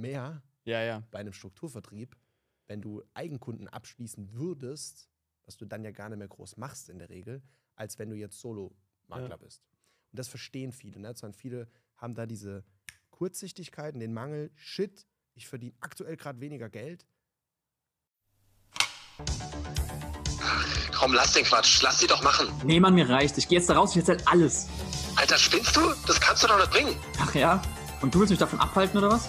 mehr Ja, ja. bei einem Strukturvertrieb, wenn du Eigenkunden abschließen würdest, was du dann ja gar nicht mehr groß machst in der Regel, als wenn du jetzt Solo-Makler Ja. bist. Und das verstehen viele. Ne? Sondern viele haben da diese Kurzsichtigkeit und den Mangel, shit, ich verdiene aktuell gerade weniger Geld. Komm, lass den Quatsch. Lass die doch machen. Nee, Mann, mir reicht. Ich gehe jetzt da raus, ich erzähl alles. Alter, spinnst du? Das kannst du doch nicht bringen. Ach ja? Und du willst mich davon abhalten oder was?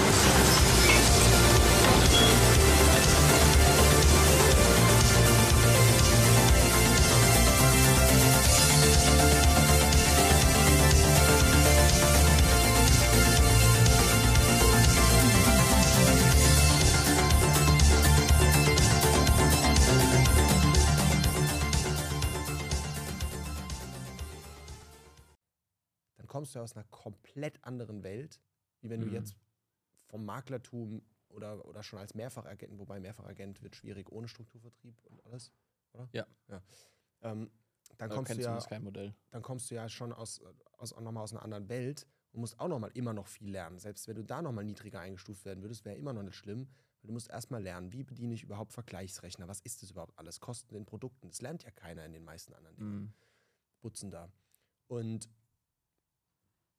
Aus einer komplett anderen Welt, wie wenn Mhm. du jetzt vom Maklertum oder, oder schon als Mehrfachagent, wobei Mehrfachagent wird schwierig ohne Strukturvertrieb und alles, oder? Ja. ja. Ähm, dann Da kommst du ja dann kommst du ja schon aus, aus, nochmal aus einer anderen Welt und musst auch nochmal immer noch viel lernen. Selbst wenn du da nochmal niedriger eingestuft werden würdest, wäre immer noch nicht schlimm. Du musst erstmal lernen, wie bediene ich überhaupt Vergleichsrechner? Was ist das überhaupt alles? Kosten in Produkten. Das lernt ja keiner in den meisten anderen Dingen. Mhm. Putzen da. Und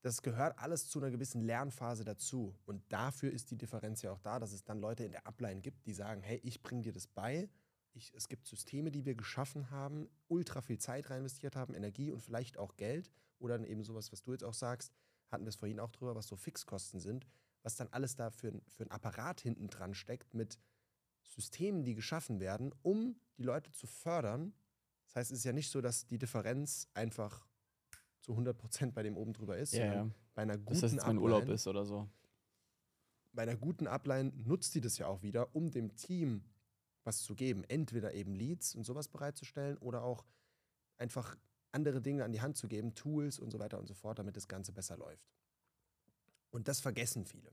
das gehört alles zu einer gewissen Lernphase dazu. Und dafür ist die Differenz ja auch da, dass es dann Leute in der Upline gibt, die sagen, hey, ich bringe dir das bei. Ich, es gibt Systeme, die wir geschaffen haben, ultra viel Zeit rein investiert haben, Energie und vielleicht auch Geld. Oder dann eben sowas, was du jetzt auch sagst, hatten wir es vorhin auch drüber, was so Fixkosten sind, was dann alles da für, für ein Apparat hinten dran steckt mit Systemen, die geschaffen werden, um die Leute zu fördern. Das heißt, es ist ja nicht so, dass die Differenz einfach zu 100% bei dem oben drüber ist, Ja, ja. bei einer guten das jetzt mein Urlaub ist oder so. bei einer guten Upline nutzt die das ja auch wieder, um dem Team was zu geben. Entweder eben Leads und sowas bereitzustellen oder auch einfach andere Dinge an die Hand zu geben, Tools und so weiter und so fort, damit das Ganze besser läuft. Und das vergessen viele.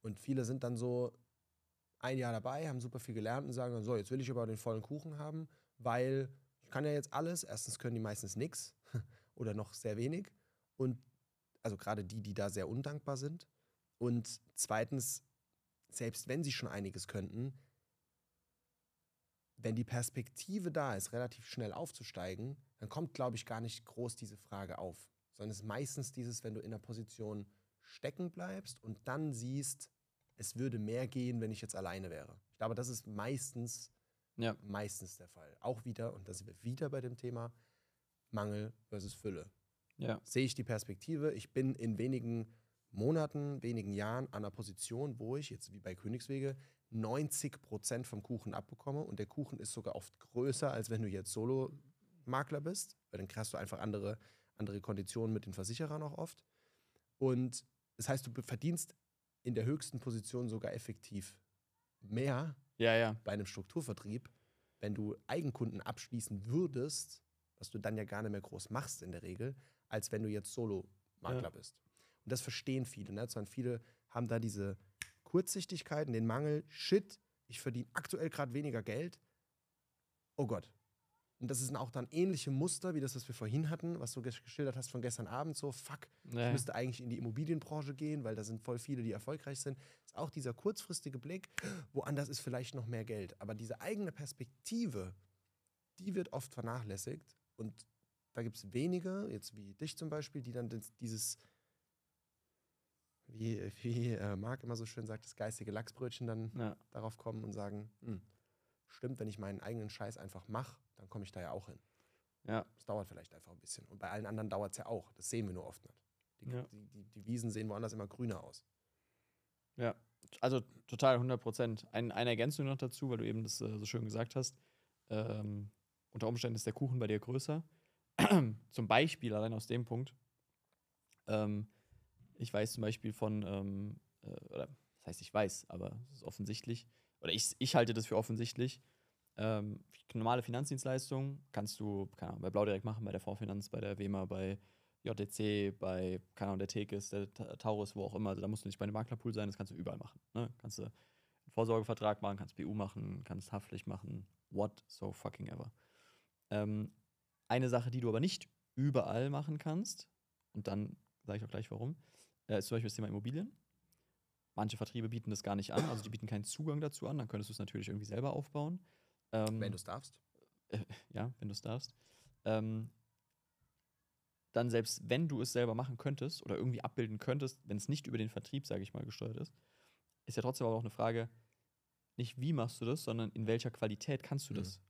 Und viele sind dann so ein Jahr dabei, haben super viel gelernt und sagen dann so, jetzt will ich aber den vollen Kuchen haben, weil ich kann ja jetzt alles. Erstens können die meistens nichts oder noch sehr wenig. Und also gerade die, die da sehr undankbar sind. Und zweitens, selbst wenn sie schon einiges könnten, wenn die Perspektive da ist, relativ schnell aufzusteigen, dann kommt, glaube ich, gar nicht groß diese Frage auf. Sondern es ist meistens dieses, wenn du in der Position stecken bleibst und dann siehst, es würde mehr gehen, wenn ich jetzt alleine wäre. Ich glaube, das ist meistens, Ja. meistens der Fall. Auch wieder, und da sind wir wieder bei dem Thema Mangel versus Fülle Ja. sehe ich die Perspektive. Ich bin in wenigen Monaten, wenigen Jahren an einer Position, wo ich, jetzt wie bei Königswege, 90 Prozent vom Kuchen abbekomme. Und der Kuchen ist sogar oft größer, als wenn du jetzt Solo-Makler bist, weil dann kriegst du einfach andere, andere Konditionen mit den Versicherern auch oft. Und das heißt, du verdienst in der höchsten Position sogar effektiv mehr Ja, ja. bei einem Strukturvertrieb, wenn du Eigenkunden abschließen würdest, was du dann ja gar nicht mehr groß machst in der Regel, als wenn du jetzt Solo-Makler Ja. bist. Und das verstehen viele. Ne? Sondern viele haben da diese Kurzsichtigkeiten, den Mangel, shit, ich verdiene aktuell gerade weniger Geld. Oh Gott. Und das sind auch dann ähnliche Muster wie das, was wir vorhin hatten, was du gesch- geschildert hast von gestern Abend, so, fuck, ich Ja. müsste eigentlich in die Immobilienbranche gehen, weil da sind voll viele, die erfolgreich sind. Ist auch dieser kurzfristige Blick, woanders ist vielleicht noch mehr Geld. Aber diese eigene Perspektive, die wird oft vernachlässigt. Und da gibt es wenige, jetzt wie dich zum Beispiel, die dann das- dieses, wie, wie äh, Marc immer so schön sagt, das geistige Lachsbrötchen dann ja. darauf kommen und sagen, hm, stimmt, wenn ich meinen eigenen Scheiß einfach mache, dann komme ich da ja auch hin. Ja. Es dauert vielleicht einfach ein bisschen. Und bei allen anderen dauert es ja auch. Das sehen wir nur oft nicht. Die, Ja. die, die, die Wiesen sehen woanders immer grüner aus. Ja, also total 100 Prozent. Ein, eine Ergänzung noch dazu, weil du eben das äh, so schön gesagt hast. Ähm, unter Umständen ist der Kuchen bei dir größer. zum Beispiel, allein aus dem Punkt. Ähm, ich weiß zum Beispiel von, ähm, äh, oder das heißt, ich weiß, aber es ist offensichtlich, oder ich, ich halte das für offensichtlich. Ähm, normale Finanzdienstleistungen kannst du keine Ahnung, bei Blau direkt machen, bei der Fondsfinanz, bei der WEMA, bei JTC, bei, keine Ahnung, der Tekis, der Ta- Taurus, wo auch immer. Also da musst du nicht bei einem Maklerpool sein, das kannst du überall machen. Ne? Kannst du einen Vorsorgevertrag machen, kannst BU machen, kannst Haftpflicht machen, what so fucking ever. Ähm, eine Sache, die du aber nicht überall machen kannst, und dann sage ich auch gleich warum, äh, ist zum Beispiel das Thema Immobilien. Manche Vertriebe bieten das gar nicht an, also die bieten keinen Zugang dazu an, dann könntest du es natürlich irgendwie selber aufbauen. Ähm, Wenn du es darfst. ja, wenn du es darfst. Ähm, dann selbst wenn du es selber machen könntest oder irgendwie abbilden könntest, wenn es nicht über den Vertrieb, sage ich mal, gesteuert ist, ist ja trotzdem aber auch eine Frage, nicht wie machst du das, sondern in welcher Qualität kannst du Mhm.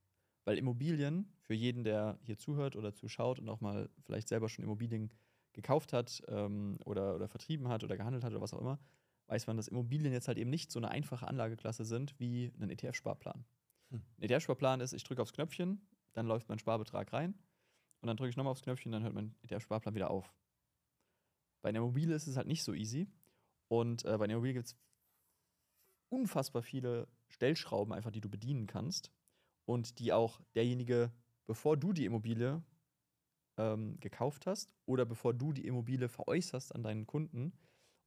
Weil Immobilien, für jeden, der hier zuhört oder zuschaut und auch mal vielleicht selber schon Immobilien gekauft hat ähm, oder, oder vertrieben hat oder gehandelt hat oder was auch immer, weiß man, dass Immobilien jetzt halt eben nicht so eine einfache Anlageklasse sind wie ein ETF-Sparplan. Hm. Ein ETF-Sparplan ist, ich drücke aufs Knöpfchen, dann läuft mein Sparbetrag rein und dann drücke ich nochmal aufs Knöpfchen, dann hört mein ETF-Sparplan wieder auf. Bei einer Immobilie ist es halt nicht so easy. Und äh, bei einer Immobilie gibt es unfassbar viele Stellschrauben einfach, die du bedienen kannst und die auch derjenige, bevor du die Immobilie ähm, gekauft hast oder bevor du die Immobilie veräußerst an deinen Kunden,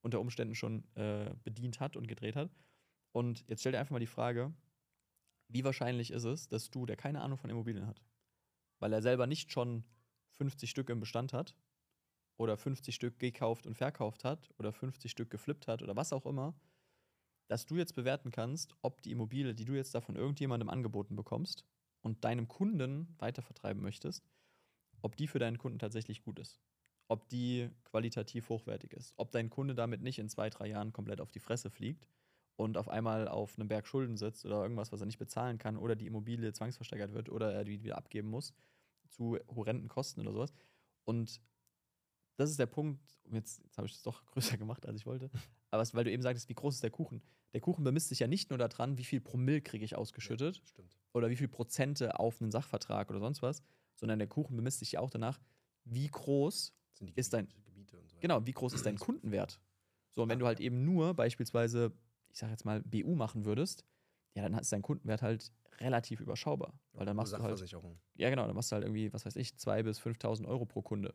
unter Umständen schon äh, bedient hat und gedreht hat. Und jetzt stell dir einfach mal die Frage, wie wahrscheinlich ist es, dass du, der keine Ahnung von Immobilien hat, weil er selber nicht schon 50 Stück im Bestand hat oder 50 Stück gekauft und verkauft hat oder 50 Stück geflippt hat oder was auch immer, dass du jetzt bewerten kannst, ob die Immobilie, die du jetzt da von irgendjemandem angeboten bekommst und deinem Kunden weitervertreiben möchtest, ob die für deinen Kunden tatsächlich gut ist. Ob die qualitativ hochwertig ist. Ob dein Kunde damit nicht in zwei, drei Jahren komplett auf die Fresse fliegt und auf einmal auf einem Berg Schulden sitzt oder irgendwas, was er nicht bezahlen kann oder die Immobilie zwangsversteigert wird oder er die wieder abgeben muss zu horrenden Kosten oder sowas. Und das ist der Punkt, jetzt, jetzt habe ich es doch größer gemacht, als ich wollte, aber es, weil du eben sagtest, wie groß ist der Kuchen? Der Kuchen bemisst sich ja nicht nur daran, wie viel Promille kriege ich ausgeschüttet Stimmt. oder wie viel Prozente auf einen Sachvertrag oder sonst was, sondern der Kuchen bemisst sich ja auch danach, wie groß, die Ist dein- Gebiete, Gebiete und so weiter. genau, wie groß ist dein Kundenwert? So, und wenn Ah, du halt ja. eben nur beispielsweise, ich sage jetzt mal, BU machen würdest, ja, dann ist dein Kundenwert halt relativ überschaubar. Weil dann machst du halt ja, genau, dann machst du halt irgendwie, was weiß ich, 2.000 bis 5.000 Euro pro Kunde.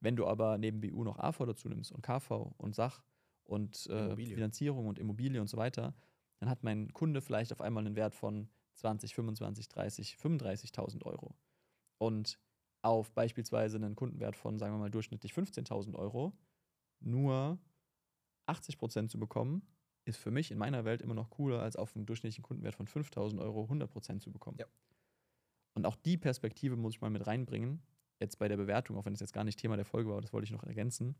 Wenn du aber neben BU noch AV dazu nimmst und KV und Sach und äh. Finanzierung und Immobilie und so weiter, dann hat mein Kunde vielleicht auf einmal einen Wert von 20, 25, 30, 35.000 Euro. Und auf beispielsweise einen Kundenwert von, sagen wir mal, durchschnittlich 15.000 Euro nur 80% zu bekommen, ist für mich in meiner Welt immer noch cooler, als auf einen durchschnittlichen Kundenwert von 5.000 Euro 100% zu bekommen. Ja. Und auch die Perspektive muss ich mal mit reinbringen, jetzt bei der Bewertung, auch wenn es jetzt gar nicht Thema der Folge war, das wollte ich noch ergänzen,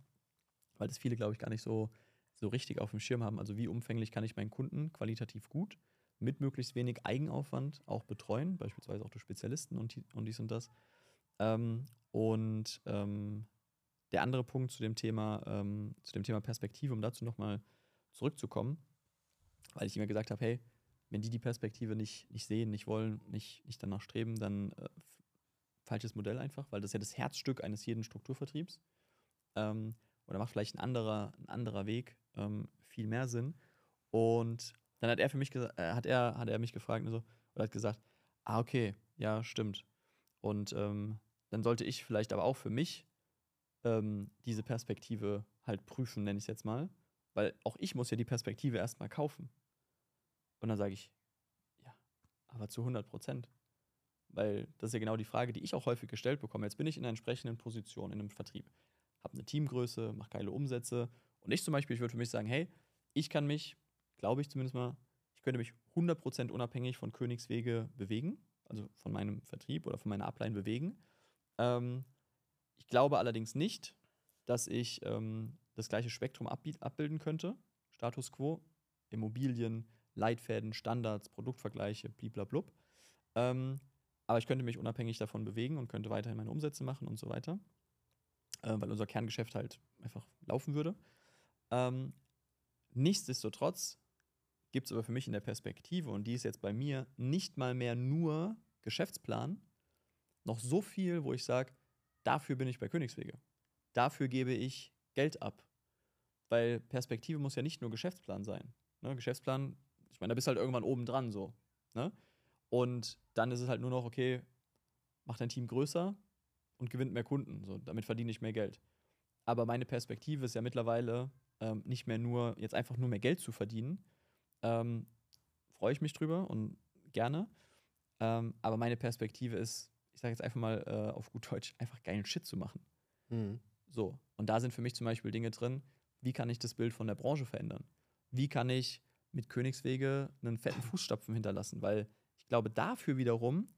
weil das viele, glaube ich, gar nicht so, so richtig auf dem Schirm haben. Also wie umfänglich kann ich meinen Kunden qualitativ gut mit möglichst wenig Eigenaufwand auch betreuen, beispielsweise auch durch Spezialisten und, und dies und das. Ähm, und ähm, der andere Punkt zu dem Thema, ähm, zu dem Thema Perspektive, um dazu nochmal zurückzukommen, weil ich immer gesagt habe, hey, wenn die die Perspektive nicht, nicht sehen, nicht wollen, nicht, nicht danach streben, dann äh, falsches Modell einfach, weil das ist ja das Herzstück eines jeden Strukturvertriebs. Ähm, oder macht vielleicht ein anderer, ein anderer Weg ähm, viel mehr Sinn. Und dann hat er für mich gesagt, äh, hat er, hat er mich gefragt und so, oder hat gesagt, ah, okay, ja, stimmt. Und ähm, dann sollte ich vielleicht aber auch für mich ähm, diese Perspektive halt prüfen, nenne ich es jetzt mal. Weil auch ich muss ja die Perspektive erstmal kaufen. Und dann sage ich, ja, aber zu 100 Prozent. Weil das ist ja genau die Frage, die ich auch häufig gestellt bekomme. Jetzt bin ich in einer entsprechenden Position in einem Vertrieb. Habe eine Teamgröße, mache geile Umsätze. Und ich zum Beispiel, ich würde für mich sagen, hey, ich kann mich, glaube ich zumindest mal, ich könnte mich 100% unabhängig von Königswege bewegen. Also von meinem Vertrieb oder von meiner Upline bewegen. Ähm, ich glaube allerdings nicht, dass ich ähm, das gleiche Spektrum abbi- abbilden könnte. Status quo, Immobilien, Leitfäden, Standards, Produktvergleiche, bliblablub. Ähm, aber ich könnte mich unabhängig davon bewegen und könnte weiterhin meine Umsätze machen und so weiter. Äh, weil unser Kerngeschäft halt einfach laufen würde. Ähm, nichtsdestotrotz gibt es aber für mich in der Perspektive, und die ist jetzt bei mir nicht mal mehr nur Geschäftsplan, noch so viel, wo ich sage, dafür bin ich bei Königswege. Dafür gebe ich Geld ab. Weil Perspektive muss ja nicht nur Geschäftsplan sein. Ne? Geschäftsplan, ich meine, da bist du halt irgendwann oben dran so. Ne? Und dann ist es halt nur noch, okay, mach dein Team größer und gewinnt mehr Kunden. So, damit verdiene ich mehr Geld. Aber meine Perspektive ist ja mittlerweile ähm, nicht mehr nur, jetzt einfach nur mehr Geld zu verdienen. Ähm, Freue ich mich drüber und gerne. Ähm, aber meine Perspektive ist, ich sage jetzt einfach mal äh, auf gut Deutsch, einfach geilen Shit zu machen. Mhm. So. Und da sind für mich zum Beispiel Dinge drin, wie kann ich das Bild von der Branche verändern? Wie kann ich mit Königswege einen fetten Fußstapfen hinterlassen? Weil ich glaube, dafür wiederum,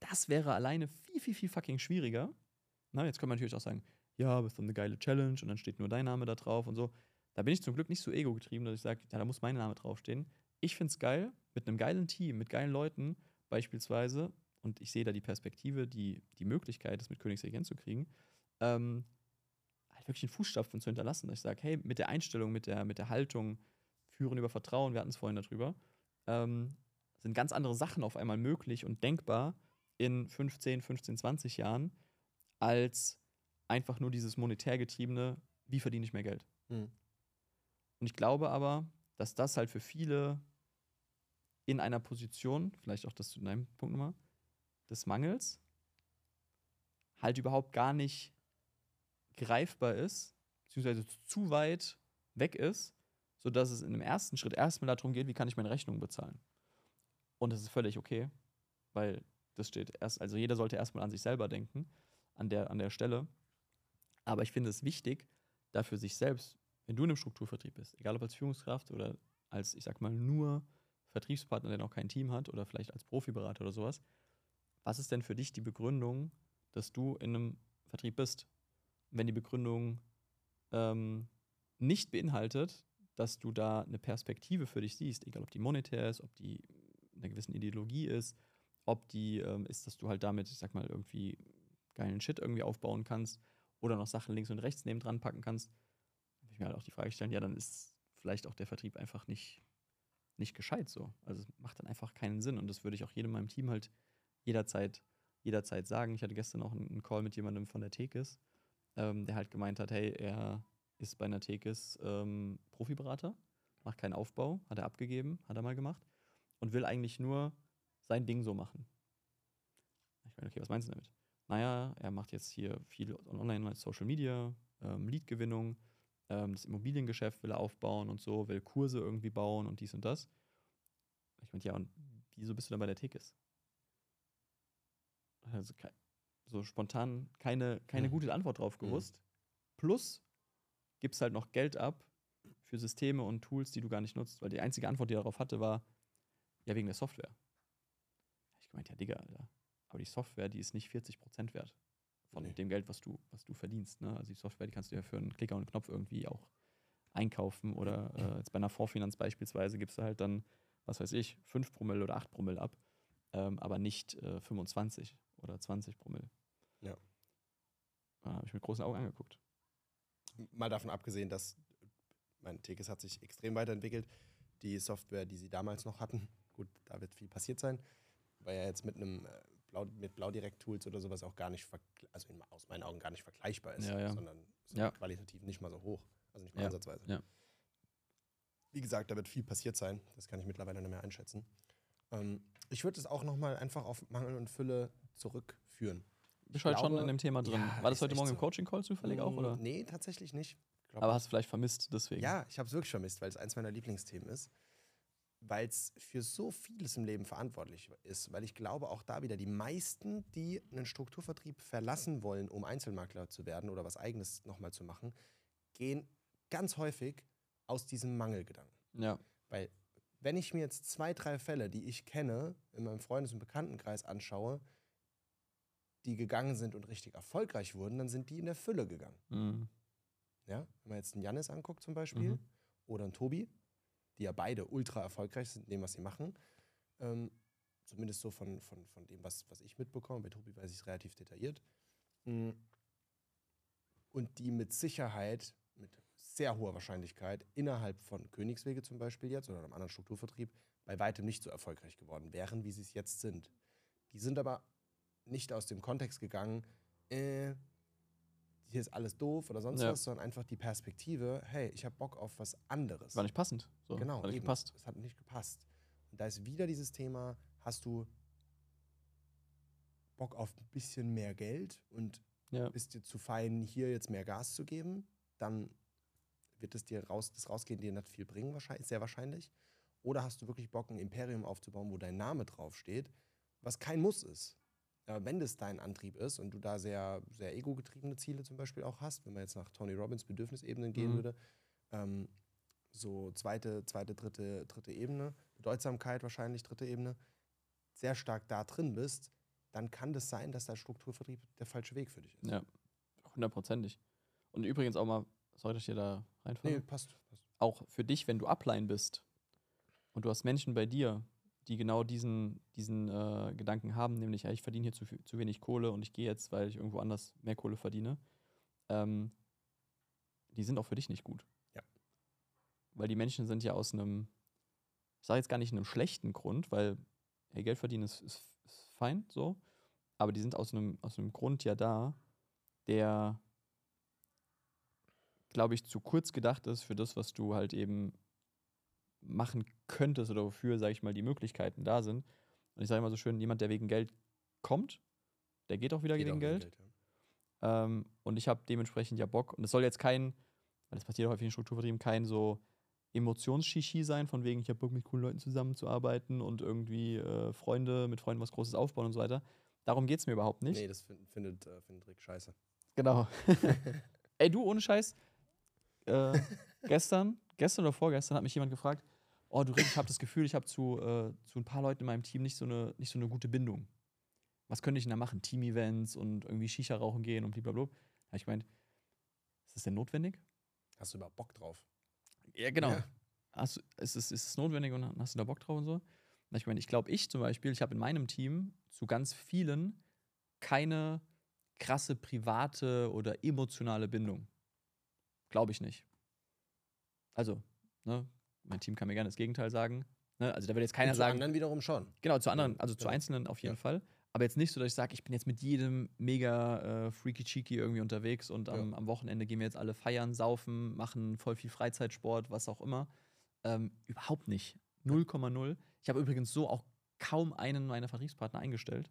das wäre alleine viel, viel, viel fucking schwieriger. Na, jetzt kann man natürlich auch sagen, ja, aber es ist doch eine geile Challenge und dann steht nur dein Name da drauf und so. Da bin ich zum Glück nicht so ego-getrieben, dass ich sage, ja, da muss mein Name draufstehen. Ich finde es geil, mit einem geilen Team, mit geilen Leuten beispielsweise, und ich sehe da die Perspektive, die, die Möglichkeit, das mit Königsweg hinzukriegen, ähm, halt wirklich einen Fußstapfen zu hinterlassen. Dass ich sage, hey, mit der Einstellung, mit der, mit der Haltung, führen über Vertrauen, wir hatten es vorhin darüber, ähm, sind ganz andere Sachen auf einmal möglich und denkbar in 15, 15, 20 Jahren, als einfach nur dieses monetär getriebene, wie verdiene ich mehr Geld. Mhm. Und ich glaube aber, dass das halt für viele in einer Position, vielleicht auch das zu deinem Punkt nochmal, des Mangels, halt überhaupt gar nicht greifbar ist, beziehungsweise zu weit weg ist, sodass es in dem ersten Schritt erstmal darum geht, wie kann ich meine Rechnung bezahlen. Und das ist völlig okay, weil das steht erst, also jeder sollte erstmal an sich selber denken, an der, an der Stelle. Aber ich finde es wichtig, dafür sich selbst, wenn du in einem Strukturvertrieb bist, egal ob als Führungskraft oder als, ich sag mal, nur Vertriebspartner, der noch kein Team hat oder vielleicht als Profiberater oder sowas, was ist denn für dich die Begründung, dass du in einem Vertrieb bist? Wenn die Begründung ähm, nicht beinhaltet, dass du da eine Perspektive für dich siehst, egal ob die monetär ist, ob die einer gewissen Ideologie ist, ob die ähm, ist, dass du halt damit, ich sag mal, irgendwie geilen Shit irgendwie aufbauen kannst oder noch Sachen links und rechts neben dran packen kannst, würde ich mir halt auch die Frage stellen, ja, dann ist vielleicht auch der Vertrieb einfach nicht, nicht gescheit so. Also es macht dann einfach keinen Sinn und das würde ich auch jedem in meinem Team halt jederzeit, jederzeit sagen. Ich hatte gestern auch einen Call mit jemandem von der Tekis, ähm, der halt gemeint hat, hey, er ist bei einer Tekis ähm, Profiberater, macht keinen Aufbau, hat er abgegeben, hat er mal gemacht und will eigentlich nur sein Ding so machen. Ich meine, okay, was meinst du damit? Naja, er macht jetzt hier viel online Social Media, ähm, Leadgewinnung, ähm, das Immobiliengeschäft will er aufbauen und so, will Kurse irgendwie bauen und dies und das. Ich meine, ja, und wieso bist du dann bei der Tekis? Also so spontan keine, keine Mhm. gute Antwort drauf gewusst. Plus gibst halt noch Geld ab für Systeme und Tools, die du gar nicht nutzt, weil die einzige Antwort, die er darauf hatte, war, ja, wegen der Software. Ich gemeint, ja, Digga, Alter. Aber die Software, die ist nicht 40% wert von Nee. dem Geld, was du, was du verdienst. Ne? Also die Software, die kannst du ja für einen Klicker und einen Knopf irgendwie auch einkaufen. Oder äh, jetzt bei einer Vorfinanz beispielsweise gibst du halt dann, was weiß ich, 5 Promille oder 8 Promille ab, ähm, aber nicht äh, 25 oder 20 Promille. Ja. Da habe ich mit großen Augen angeguckt. Mal davon abgesehen, dass mein Tekes hat sich extrem weiterentwickelt. Die Software, die sie damals noch hatten, gut, da wird viel passiert sein, weil ja jetzt mit einem äh, Blau, mit Blaudirekt-Tools oder sowas auch gar nicht, also in, aus meinen Augen gar nicht vergleichbar ist, Ja, ja. sondern Ja. qualitativ nicht mal so hoch. Also nicht mal ansatzweise. Wie gesagt, da wird viel passiert sein. Das kann ich mittlerweile nicht mehr einschätzen. Ähm, ich würde es auch nochmal einfach auf Mangel und Fülle zurückführen. Bist du halt schon in dem Thema drin. War das heute Morgen im so. Coaching-Call zufällig auch, oder? Nee, tatsächlich nicht. Aber hast du vielleicht vermisst, deswegen. ja, ich habe es wirklich vermisst, weil es eins meiner Lieblingsthemen ist. Weil es für so vieles im Leben verantwortlich ist. Weil ich glaube, auch da wieder die meisten, die einen Strukturvertrieb verlassen wollen, um Einzelmakler zu werden oder was Eigenes nochmal zu machen, gehen ganz häufig aus diesem Mangelgedanken. Ja. Weil, wenn ich mir jetzt zwei, drei Fälle, die ich kenne, in meinem Freundes- und Bekanntenkreis anschaue, die gegangen sind und richtig erfolgreich wurden, dann sind die in der Fülle gegangen. Mhm. Ja? Wenn man jetzt einen Jannis anguckt zum Beispiel Mhm. oder einen Tobi, die ja beide ultra erfolgreich sind in dem, was sie machen. Ähm, zumindest so von, von, von dem, was, was ich mitbekomme. Bei Tobi weiß ich es relativ detailliert. Mm. Und die mit Sicherheit, mit sehr hoher Wahrscheinlichkeit, innerhalb von Königswege zum Beispiel jetzt oder einem anderen Strukturvertrieb, bei weitem nicht so erfolgreich geworden wären, wie sie es jetzt sind. Die sind aber nicht aus dem Kontext gegangen, äh, hier ist alles doof oder sonst Ja. was, sondern einfach die Perspektive, hey, ich habe Bock auf was anderes. War nicht passend. So. genau, War nicht eben. gepasst. Es hat nicht gepasst. Und da ist wieder dieses Thema, hast du Bock auf ein bisschen mehr Geld und Ja. bist dir zu fein, hier jetzt mehr Gas zu geben, dann wird es dir raus, das Rausgehen dir nicht viel bringen, wahrscheinlich, sehr wahrscheinlich. Oder hast du wirklich Bock, ein Imperium aufzubauen, wo dein Name draufsteht, was kein Muss ist. Aber wenn das dein Antrieb ist und du da sehr, sehr ego-getriebene Ziele zum Beispiel auch hast, wenn man jetzt nach Tony Robbins Bedürfnisebenen gehen Mhm. würde, ähm, so zweite, zweite, dritte, dritte Ebene, Bedeutsamkeit wahrscheinlich, dritte Ebene, sehr stark da drin bist, dann kann das sein, dass der Strukturvertrieb der falsche Weg für dich ist. Ja, hundertprozentig. Und übrigens auch mal, soll ich dir da reinfahren? Nee, passt. passt. auch für dich, wenn du Upline bist und du hast Menschen bei dir, die genau diesen, diesen äh, Gedanken haben, nämlich, ja, ich verdiene hier zu, zu wenig Kohle und ich gehe jetzt, weil ich irgendwo anders mehr Kohle verdiene, ähm, die sind auch für dich nicht gut. Ja. Weil die Menschen sind ja aus einem, ich sage jetzt gar nicht einem schlechten Grund, weil hey, Geld verdienen ist, ist, ist fein, so, aber die sind aus einem, aus einem Grund ja da, der glaube ich, zu kurz gedacht ist für das, was du halt eben machen könntest oder wofür, sage ich mal, die Möglichkeiten da sind. Und ich sage immer so schön, jemand, der wegen Geld kommt, der geht auch wieder Geht wegen auch Geld. ja. Ähm, und ich habe dementsprechend ja Bock. Und es soll jetzt kein, weil das passiert häufig in Strukturvertrieben, kein so Emotionsshishi sein, von wegen, ich habe Bock, mit coolen Leuten zusammenzuarbeiten und irgendwie äh, Freunde, mit Freunden was Großes aufbauen und so weiter. Darum geht es mir überhaupt nicht. Nee, das fin- findet, äh, findet Rick scheiße. Genau. Ey, du, ohne Scheiß. Äh, gestern, gestern oder vorgestern hat mich jemand gefragt, oh, du Rick, ich habe das Gefühl, ich habe zu, äh, zu ein paar Leuten in meinem Team nicht so, eine, nicht so eine gute Bindung. Was könnte ich denn da machen? Team-Events und irgendwie Shisha rauchen gehen und blablabla. Da habe ich gemeint, ist das denn notwendig? Hast du überhaupt Bock drauf? Ja, genau. Ja. Hast ist, es, ist es notwendig und hast du da Bock drauf und so? Und ich meine, ich glaube, ich zum Beispiel, ich habe in meinem Team zu ganz vielen keine krasse private oder emotionale Bindung. Glaube ich nicht. Also, ne, mein Team kann mir gerne das Gegenteil sagen. Ne? Also da wird jetzt keiner zu sagen, anderen wiederum schon. Genau, zu anderen, Ja, also zu ja. Einzelnen auf jeden Ja. Fall. Aber jetzt nicht so, dass ich sage, ich bin jetzt mit jedem mega äh, freaky cheeky irgendwie unterwegs und am, Ja. am Wochenende gehen wir jetzt alle feiern, saufen, machen voll viel Freizeitsport, was auch immer. Ähm, überhaupt nicht. 0,0. Ich habe übrigens so auch kaum einen meiner Vertriebspartner eingestellt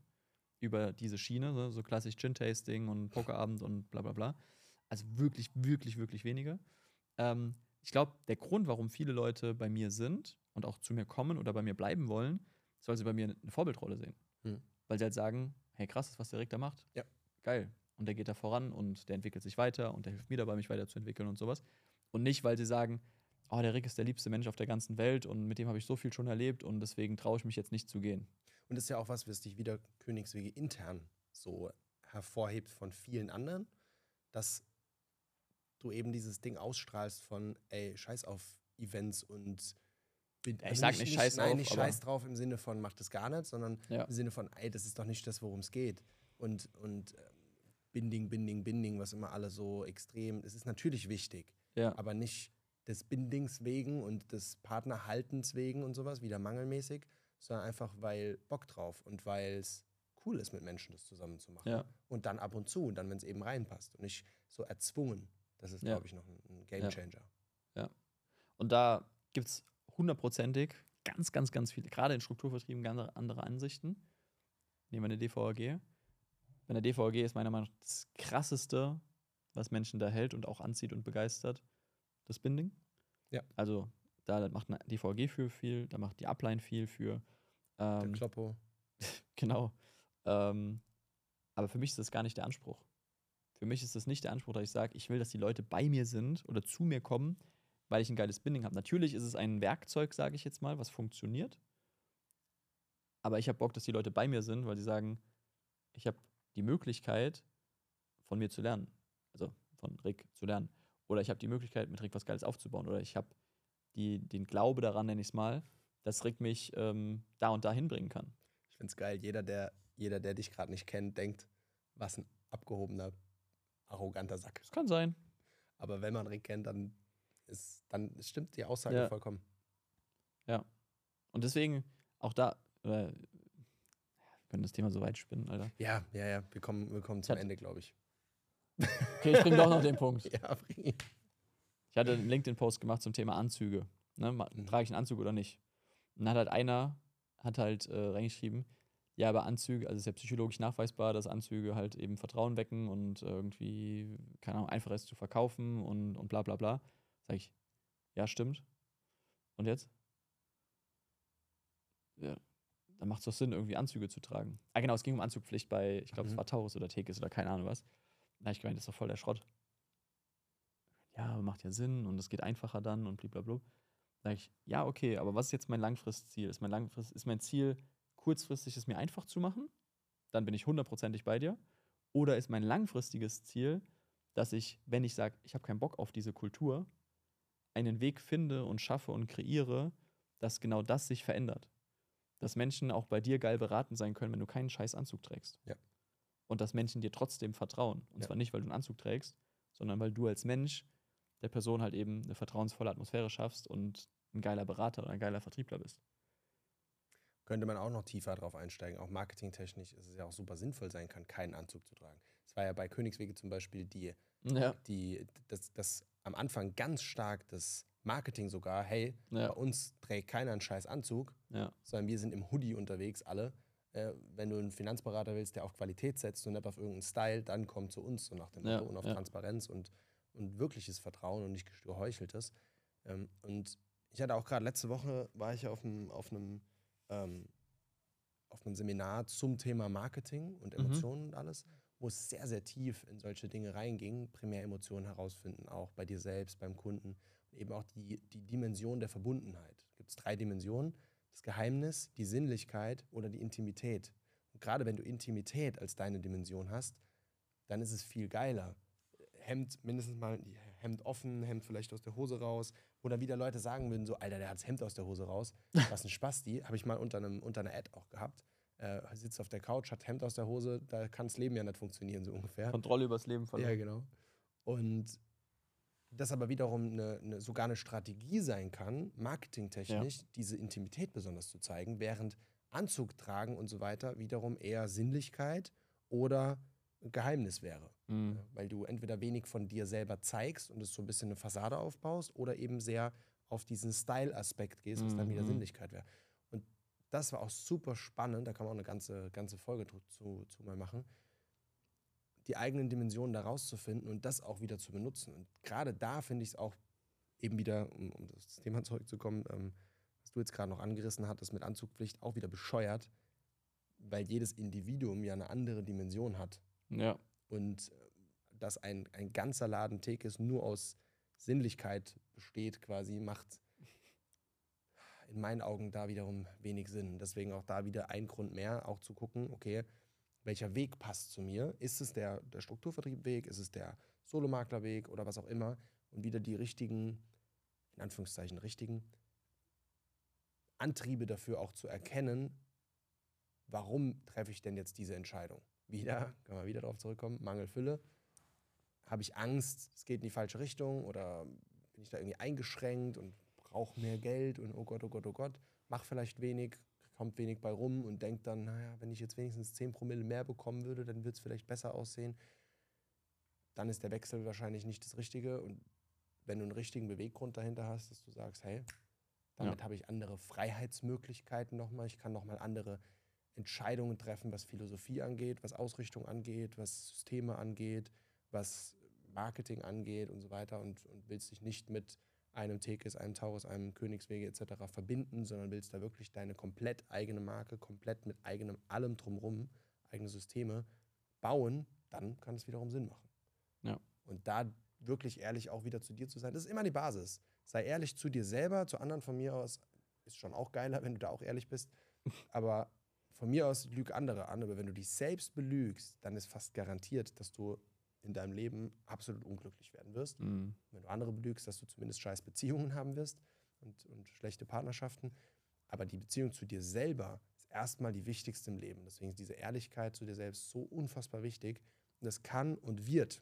über diese Schiene, ne? so klassisch Gin-Tasting und Pokerabend und bla bla bla. Also wirklich, wirklich, wirklich wenige. Ähm, ich glaube, der Grund, warum viele Leute bei mir sind und auch zu mir kommen oder bei mir bleiben wollen, ist, weil sie bei mir eine Vorbildrolle sehen. Hm. Weil sie halt sagen, hey krass, was der Rick da macht. Ja. Geil. Und der geht da voran und der entwickelt sich weiter und der hilft mir dabei, mich weiterzuentwickeln und sowas. Und nicht, weil sie sagen, oh, der Rick ist der liebste Mensch auf der ganzen Welt und mit dem habe ich so viel schon erlebt und deswegen traue ich mich jetzt nicht zu gehen. Und das ist ja auch was, was dich wieder Königswege intern so hervorhebt von vielen anderen, dass du eben dieses Ding ausstrahlst von, ey, scheiß auf Events und bin, ich sag nicht scheiß nein, auf, nicht scheiß drauf im Sinne von mach das gar nicht, sondern Ja. im Sinne von, ey, das ist doch nicht das, worum es geht. Und, und ähm, Binding, Binding, Binding, was immer alle so extrem, es ist natürlich wichtig, Ja. aber nicht des Bindings wegen und des Partnerhaltens wegen und sowas, wieder mangelmäßig, sondern einfach, weil Bock drauf und weil es cool ist, mit Menschen das zusammen zu machen. Ja. Und dann ab und zu und dann, wenn es eben reinpasst und nicht so erzwungen. Das ist, Ja. glaube ich, noch ein, Game Ja. Changer. Und da gibt es hundertprozentig ganz, ganz, ganz viele, gerade in Strukturvertrieben, ganz andere Ansichten. Nehmen wir eine DVAG. Bei einer DVAG ist meiner Meinung nach das krasseste, was Menschen da hält und auch anzieht und begeistert, das Binding. Ja. Also da macht eine DVAG für viel, da macht die Upline viel für. Der Ähm, Kloppo. Genau. Ähm, aber für mich ist das gar nicht der Anspruch. Für mich ist das nicht der Anspruch, dass ich sage, ich will, dass die Leute bei mir sind oder zu mir kommen, weil ich ein geiles Binding habe. Natürlich ist es ein Werkzeug, sage ich jetzt mal, was funktioniert. Aber ich habe Bock, dass die Leute bei mir sind, weil sie sagen, ich habe die Möglichkeit, von mir zu lernen. Also von Rick zu lernen. Oder ich habe die Möglichkeit, mit Rick was Geiles aufzubauen. Oder ich habe den Glaube daran, nenne ich es mal, dass Rick mich ähm, da und da hinbringen kann. Ich finde es geil. Jeder der, jeder, der dich gerade nicht kennt, denkt, was ein abgehobener, arroganter Sack. Das kann sein. Aber wenn man Rick kennt, dann, ist, dann stimmt die Aussage Ja. vollkommen. Und deswegen auch da, äh, wir können das Thema so weit spinnen, Alter. Ja, ja, ja. Wir kommen, wir kommen zum Ende, glaube ich. Okay, ich bringe doch noch den Punkt. Ja, bring- Ich hatte einen LinkedIn-Post gemacht zum Thema Anzüge. Ne? Mhm. Trage ich einen Anzug oder nicht? Und dann hat halt einer, hat halt äh, reingeschrieben, ja, aber Anzüge, also es ist ja psychologisch nachweisbar, dass Anzüge halt eben Vertrauen wecken und irgendwie, keine Ahnung, einfacher ist zu verkaufen und, und bla bla bla. Sag ich, ja, stimmt. Und jetzt? Ja, dann macht es doch Sinn, irgendwie Anzüge zu tragen. Ah, genau, es ging um Anzugpflicht bei, ich glaube, es Mhm. war Taurus oder Tekis oder keine Ahnung was. Da habe ich gemeint, das ist doch voll der Schrott. Ja, macht ja Sinn und es geht einfacher dann und blablabla. Sag ich, ja, okay, aber was ist jetzt mein Langfristziel? Ist mein, Langfrist, ist mein Ziel, kurzfristig es mir einfach zu machen? Dann bin ich hundertprozentig bei dir. Oder ist mein langfristiges Ziel, dass ich, wenn ich sage, ich habe keinen Bock auf diese Kultur, einen Weg finde und schaffe und kreiere, dass genau das sich verändert. Dass Menschen auch bei dir geil beraten sein können, wenn du keinen scheiß Anzug trägst. Ja. Und dass Menschen dir trotzdem vertrauen. Und Ja. zwar nicht, weil du einen Anzug trägst, sondern weil du als Mensch der Person halt eben eine vertrauensvolle Atmosphäre schaffst und ein geiler Berater oder ein geiler Vertriebler bist. Könnte man auch noch tiefer drauf einsteigen. Auch marketingtechnisch ist es ja auch super sinnvoll sein kann, keinen Anzug zu tragen. Es war ja bei Königswege zum Beispiel die, Ja. die, das, das am Anfang ganz stark das Marketing sogar, hey, Ja. bei uns trägt keiner einen scheiß Anzug, Ja. sondern wir sind im Hoodie unterwegs, alle. Äh, wenn du einen Finanzberater willst, der auf Qualität setzt und nicht auf irgendeinen Style, dann komm zu uns, so nach dem Motto, und auf. Transparenz und, und wirkliches Vertrauen und nicht geheucheltes. Ähm, und ich hatte auch gerade letzte Woche, war ich auf einem, auf einem, ähm, auf einem Seminar zum Thema Marketing und Mhm. Emotionen und alles, wo es sehr, sehr tief in solche Dinge reinging, primär Emotionen herausfinden, auch bei dir selbst, beim Kunden und eben auch die, die Dimension der Verbundenheit. Gibt es drei Dimensionen, das Geheimnis, die Sinnlichkeit oder die Intimität. Und gerade wenn du Intimität als deine Dimension hast, dann ist es viel geiler. Hemd mindestens mal Hemd offen, Hemd vielleicht aus der Hose raus. Oder wieder Leute sagen würden, so, Alter, der hat das Hemd aus der Hose raus. Was ein Spasti. Habe ich mal unter, einem, unter einer Ad auch gehabt. Äh, sitzt auf der Couch, hat Hemd aus der Hose, da kann das Leben ja nicht funktionieren, so ungefähr. Kontrolle übers Leben verloren. Ja, genau. Und das aber wiederum eine, eine, sogar eine Strategie sein kann, marketingtechnisch, diese Intimität besonders zu zeigen, während Anzug tragen und so weiter wiederum eher Sinnlichkeit oder Geheimnis wäre. Mhm. Ja, weil du entweder wenig von dir selber zeigst und es so ein bisschen eine Fassade aufbaust oder eben sehr auf diesen Style-Aspekt gehst, was dann wieder Mhm. Sinnlichkeit wäre. Und das war auch super spannend, da kann man auch eine ganze, ganze Folge zu, zu, mal machen, die eigenen Dimensionen da rauszufinden und das auch wieder zu benutzen. Und gerade da finde ich es auch eben wieder, um, um das Thema zurückzukommen, ähm, was du jetzt gerade noch angerissen hattest mit Anzugpflicht, auch wieder bescheuert, weil jedes Individuum ja eine andere Dimension hat Ja. und äh, dass ein, ein ganzer Laden Tekis nur aus Sinnlichkeit besteht, quasi, macht in meinen Augen da wiederum wenig Sinn. Deswegen auch da wieder ein Grund mehr, auch zu gucken, okay, welcher Weg passt zu mir? Ist es der, der Strukturvertriebweg? Ist es der Solomaklerweg oder was auch immer? Und wieder die richtigen, in Anführungszeichen richtigen, Antriebe dafür auch zu erkennen, warum treffe ich denn jetzt diese Entscheidung? Wieder, können wir wieder darauf zurückkommen, Mangelfülle. Habe ich Angst, es geht in die falsche Richtung oder bin ich da irgendwie eingeschränkt und brauche mehr Geld und oh Gott, oh Gott, oh Gott, mach vielleicht wenig, kommt wenig bei rum und denkt dann, naja, wenn ich jetzt wenigstens 10 Promille mehr bekommen würde, dann wird es vielleicht besser aussehen. Dann ist der Wechsel wahrscheinlich nicht das Richtige und wenn du einen richtigen Beweggrund dahinter hast, dass du sagst, hey, damit habe ich andere Freiheitsmöglichkeiten nochmal, ich kann nochmal andere Entscheidungen treffen, was Philosophie angeht, was Ausrichtung angeht, was Systeme angeht, was Marketing angeht und so weiter und, und willst dich nicht mit einem Tekis, einem Taurus, einem Königswege etc. verbinden, sondern willst da wirklich deine komplett eigene Marke, komplett mit eigenem allem drumrum, eigene Systeme bauen, dann kann es wiederum Sinn machen. Ja. Und da wirklich ehrlich auch wieder zu dir zu sein, das ist immer die Basis. Sei ehrlich zu dir selber, zu anderen von mir aus ist schon auch geiler, wenn du da auch ehrlich bist. Aber von mir aus lüg andere an. Aber wenn du dich selbst belügst, dann ist fast garantiert, dass du in deinem Leben absolut unglücklich werden wirst. Mhm. Wenn du andere belügst, dass du zumindest scheiß Beziehungen haben wirst und, und schlechte Partnerschaften. Aber die Beziehung zu dir selber ist erstmal die wichtigste im Leben. Deswegen ist diese Ehrlichkeit zu dir selbst so unfassbar wichtig. Und das kann und wird,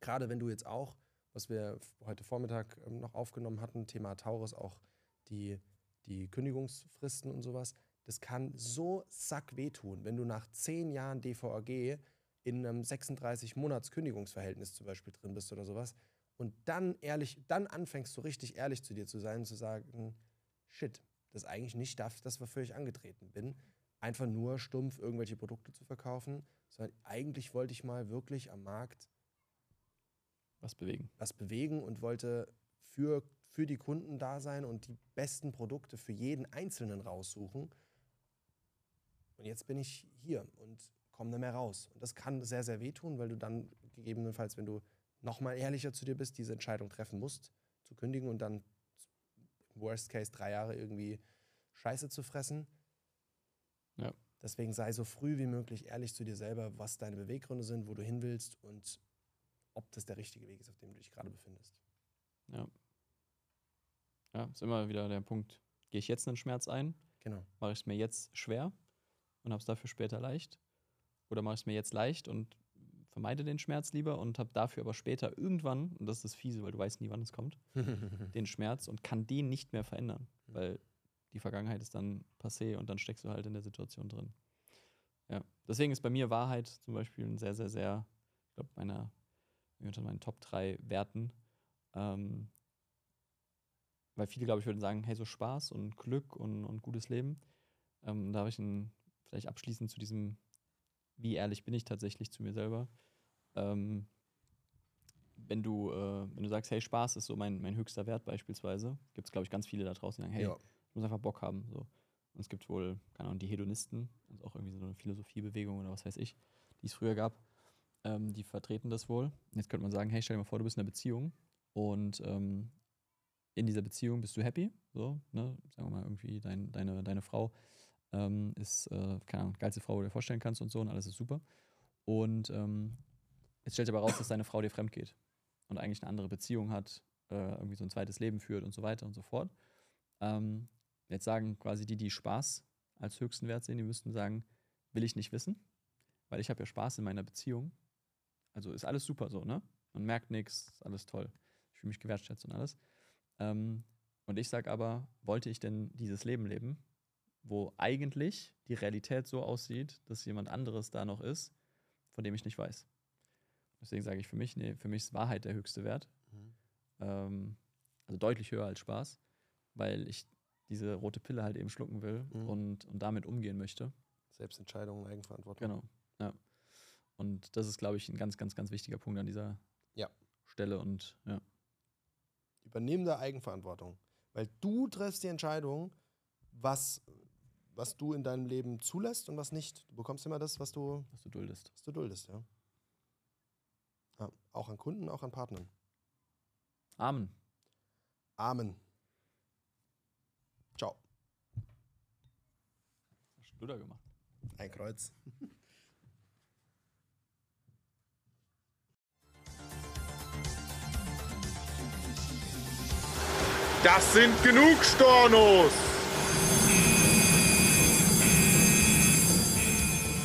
gerade wenn du jetzt auch, was wir heute Vormittag ähm, noch aufgenommen hatten, Thema Taurus, auch die, die Kündigungsfristen und sowas, das kann so sack wehtun, wenn du nach zehn Jahren DVAG in einem 36-Monats-Kündigungsverhältnis zum Beispiel drin bist oder sowas und dann ehrlich, dann anfängst so richtig ehrlich zu dir zu sein und zu sagen, shit, das ist eigentlich nicht das, das wofür ich angetreten bin. einfach nur stumpf irgendwelche Produkte zu verkaufen, sondern eigentlich wollte ich mal wirklich am Markt Was bewegen. was bewegen und wollte für, für die Kunden da sein und die besten Produkte für jeden Einzelnen raussuchen. Und jetzt bin ich hier und komme da mehr raus. Und das kann sehr, sehr wehtun, weil du dann gegebenenfalls, wenn du nochmal ehrlicher zu dir bist, diese Entscheidung treffen musst, zu kündigen und dann worst case drei Jahre irgendwie Scheiße zu fressen. Ja. Deswegen sei so früh wie möglich ehrlich zu dir selber, was deine Beweggründe sind, wo du hin willst und ob das der richtige Weg ist, auf dem du dich gerade befindest. Ja. Ja, ist immer wieder der Punkt. Gehe ich jetzt einen Schmerz ein? Genau. Mache ich es mir jetzt schwer und habe es dafür später leicht? Oder mache ich es mir jetzt leicht und vermeide den Schmerz lieber und habe dafür aber später irgendwann, und das ist das Fiese, weil du weißt nie, wann es kommt, den Schmerz und kann den nicht mehr verändern, weil die Vergangenheit ist dann passé und dann steckst du halt in der Situation drin. Ja, deswegen ist bei mir Wahrheit zum Beispiel ein sehr, sehr, sehr, ich glaube, meiner, unter meinen Top 3 Werten. Ähm, weil viele, glaube ich, würden sagen, hey, so Spaß und Glück und, und gutes Leben. Ähm, da habe ich ein, vielleicht abschließend zu diesem, wie ehrlich bin ich tatsächlich zu mir selber. Ähm, wenn du, äh, wenn du sagst, hey, Spaß ist so mein, mein höchster Wert beispielsweise, gibt es, glaube ich, ganz viele da draußen, die sagen, hey, Ja. ich muss einfach Bock haben. So. Und es gibt wohl, keine Ahnung, die Hedonisten, also auch irgendwie so eine Philosophiebewegung oder was weiß ich, die es früher gab, ähm, die vertreten das wohl. Jetzt könnte man sagen, hey, stell dir mal vor, du bist in einer Beziehung und ähm, in dieser Beziehung bist du happy, so, ne, sagen wir mal, irgendwie dein, deine, deine Frau ähm, ist, äh, keine Ahnung, geilste Frau, die du dir vorstellen kannst und so und alles ist super. Und ähm, jetzt stellt sich aber raus, dass deine Frau dir fremd geht und eigentlich eine andere Beziehung hat, äh, irgendwie so ein zweites Leben führt und so weiter und so fort. Ähm, jetzt sagen quasi die, die Spaß als höchsten Wert sehen, die müssten sagen, will ich nicht wissen, weil ich habe ja Spaß in meiner Beziehung. Also ist alles super so, ne? Man merkt nichts, alles toll. Ich fühle mich gewertschätzt und alles. Ähm, und ich sage aber, wollte ich denn dieses Leben leben, wo eigentlich die Realität so aussieht, dass jemand anderes da noch ist, von dem ich nicht weiß. Deswegen sage ich für mich, nee, für mich ist Wahrheit der höchste Wert. Mhm. Ähm, also deutlich höher als Spaß, weil ich diese rote Pille halt eben schlucken will Mhm. und, und damit umgehen möchte. Selbstentscheidung, Eigenverantwortung. Genau. Ja. Und das ist, glaube ich, ein ganz, ganz, ganz wichtiger Punkt an dieser Ja. Stelle. Und ja. Übernehmende Eigenverantwortung. Weil du triffst die Entscheidung, was, was du in deinem Leben zulässt und was nicht. Du bekommst immer das, was du, was du duldest. was du duldest, ja. ja. Auch an Kunden, auch an Partnern. Amen. Amen. Ciao. Hast du da gemacht? Ein Kreuz. Das sind genug Stornos!